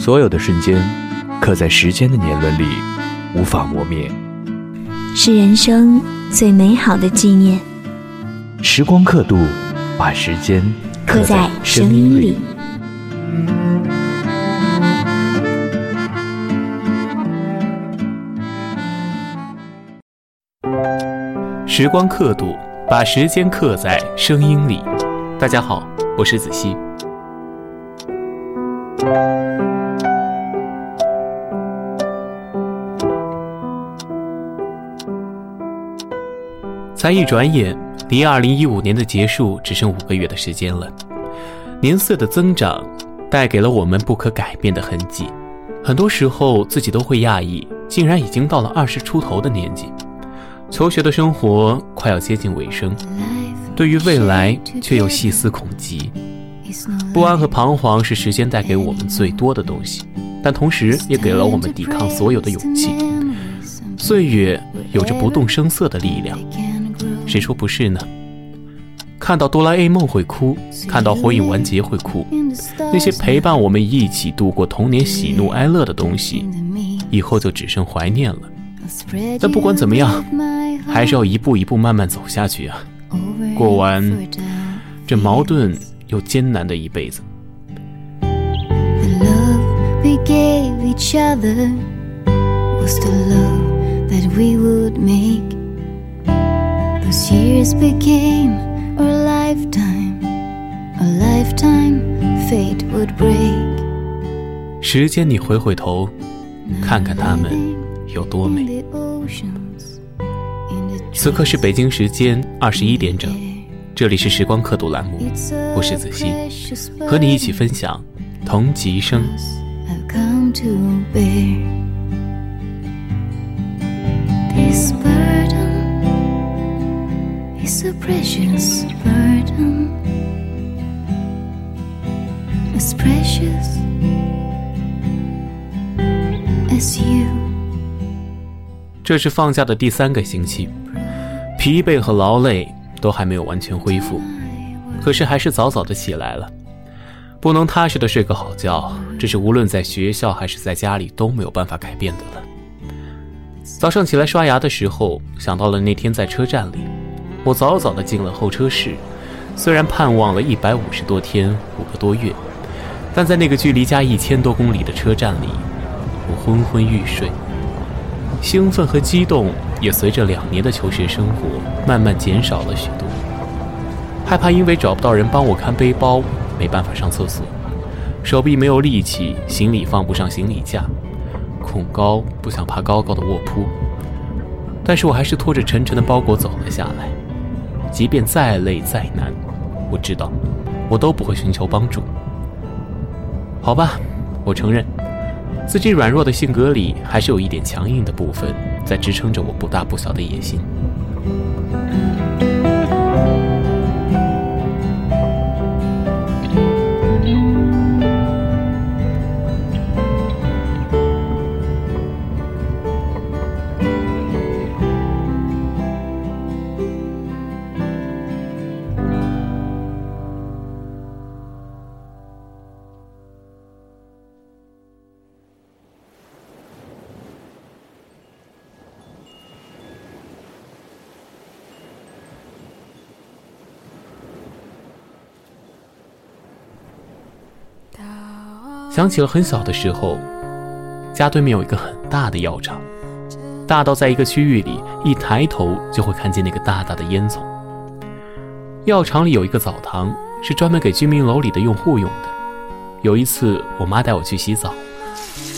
所有的瞬间，刻在时间的年轮里，无法磨灭，是人生最美好的纪念。时光刻度，把时间刻在声音里。时光刻度，把时间刻在声音里。大家好，我是子熙。才一转眼，离二零一五年的结束只剩五个月的时间了。年岁的增长，带给了我们不可改变的痕迹。很多时候，自己都会讶异，竟然已经到了二十出头的年纪。求学的生活快要接近尾声，对于未来却又细思恐极。不安和彷徨是时间带给我们最多的东西，但同时也给了我们抵抗所有的勇气。岁月有着不动声色的力量。谁说不是呢？看到哆啦 A 梦会哭，看到火影完结会哭，那些陪伴我们一起度过童年喜怒哀乐的东西，以后就只剩怀念了。但不管怎么样，还是要一步一步慢慢走下去啊，过完这矛盾又艰难的一辈子。Years became a lifetime, a lifetime fate would break. 时间，你回回头，看看他们有多美。此刻是北京时间二十一点整，这里是时光刻度栏目，我是子熙，和你一起分享同吉声。a precious burden. As precious as you. 这是放假的第三个星期。疲惫和劳累都还没有完全恢复可是还是早早的起来了。不能踏实的睡个好觉这是无论在学校还是在家里都没有办法改变的了。早上起来刷牙的时候想到了那天在车站里我早早的进了候车室，虽然盼望了一百五十多天五个多月，但在那个距离家一千多公里的车站里，我昏昏欲睡，兴奋和激动也随着两年的求学生活慢慢减少了许多。害怕因为找不到人帮我看背包，没办法上厕所，手臂没有力气，行李放不上行李架，恐高不想爬高高的卧铺，但是我还是拖着沉沉的包裹走了下来。即便再累再难，我知道，我都不会寻求帮助。好吧，我承认，自己软弱的性格里还是有一点强硬的部分，在支撑着我不大不小的野心。想起了很小的时候，家对面有一个很大的药厂，大到在一个区域里一抬头就会看见那个大大的烟囱。药厂里有一个澡堂，是专门给居民楼里的用户用的。有一次，我妈带我去洗澡，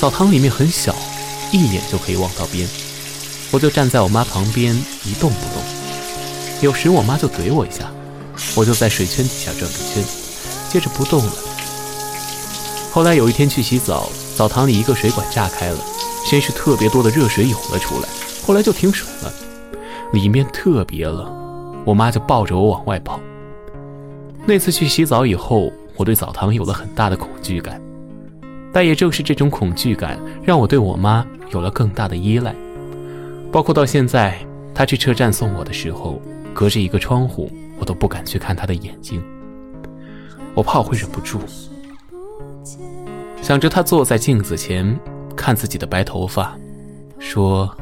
澡堂里面很小，一眼就可以望到边。我就站在我妈旁边一动不动。有时我妈就怼我一下，我就在水圈底下转个圈，接着不动了。后来有一天去洗澡，澡堂里一个水管炸开了，先是特别多的热水涌了出来，后来就停水了，里面特别冷。我妈就抱着我往外跑。那次去洗澡以后，我对澡堂有了很大的恐惧感，但也正是这种恐惧感，让我对我妈有了更大的依赖。包括到现在，她去车站送我的时候，隔着一个窗户，我都不敢去看她的眼睛，我怕我会忍不住。想着他坐在镜子前，看自己的白头发，说：“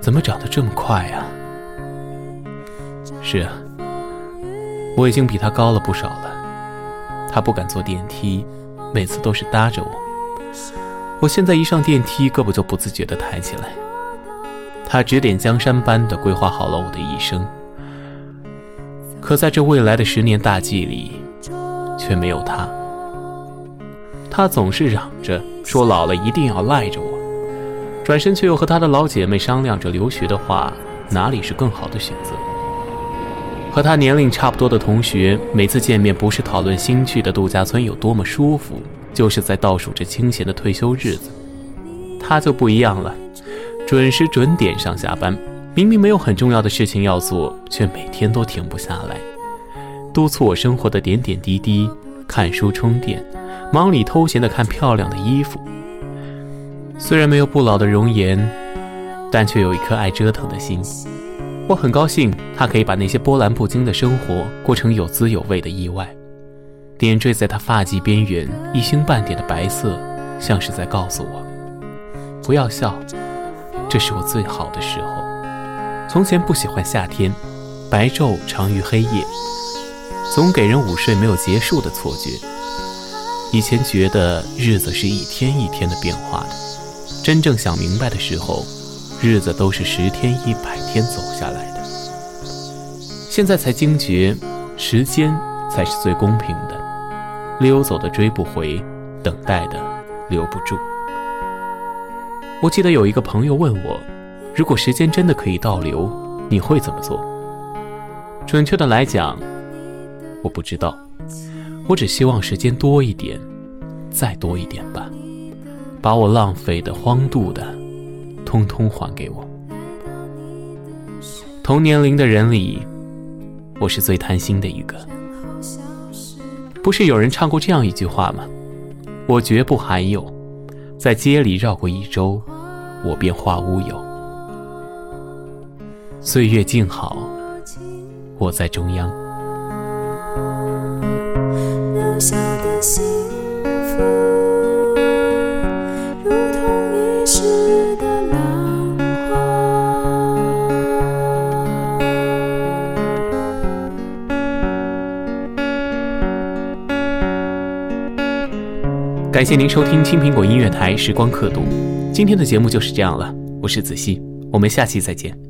怎么长得这么快啊？”是啊，我已经比他高了不少了。他不敢坐电梯，每次都是搭着我。我现在一上电梯，胳膊就不自觉地抬起来。他指点江山般的规划好了我的一生，可在这未来的十年大计里，却没有他。他总是嚷着说老了一定要赖着我，转身却又和他的老姐妹商量着留学的话，哪里是更好的选择？和他年龄差不多的同学，每次见面不是讨论新去的度假村有多么舒服，就是在倒数着清闲的退休日子。他就不一样了，准时准点上下班，明明没有很重要的事情要做，却每天都停不下来，督促我生活的点点滴滴，看书充电，忙里偷闲的看漂亮的衣服。虽然没有不老的容颜，但却有一颗爱折腾的心。我很高兴，他可以把那些波澜不惊的生活过成有滋有味的意外。点缀在他发髻边缘一星半点的白色，像是在告诉我：不要笑，这是我最好的时候。从前不喜欢夏天，白昼长于黑夜，总给人午睡没有结束的错觉。以前觉得日子是一天一天的变化的，真正想明白的时候。日子都是十天一百天走下来的，现在才惊觉，时间才是最公平的，溜走的追不回，等待的留不住。我记得有一个朋友问我，如果时间真的可以倒流，你会怎么做？准确的来讲，我不知道，我只希望时间多一点，再多一点吧，把我浪费的、荒度的。通通还给我。同年龄的人里，我是最贪心的一个。不是有人唱过这样一句话吗？我绝不罕有，在街里绕过一周，我便化乌有。岁月静好，我在中央。感谢您收听青苹果音乐台时光刻度，今天的节目就是这样了，我是子熙，我们下期再见。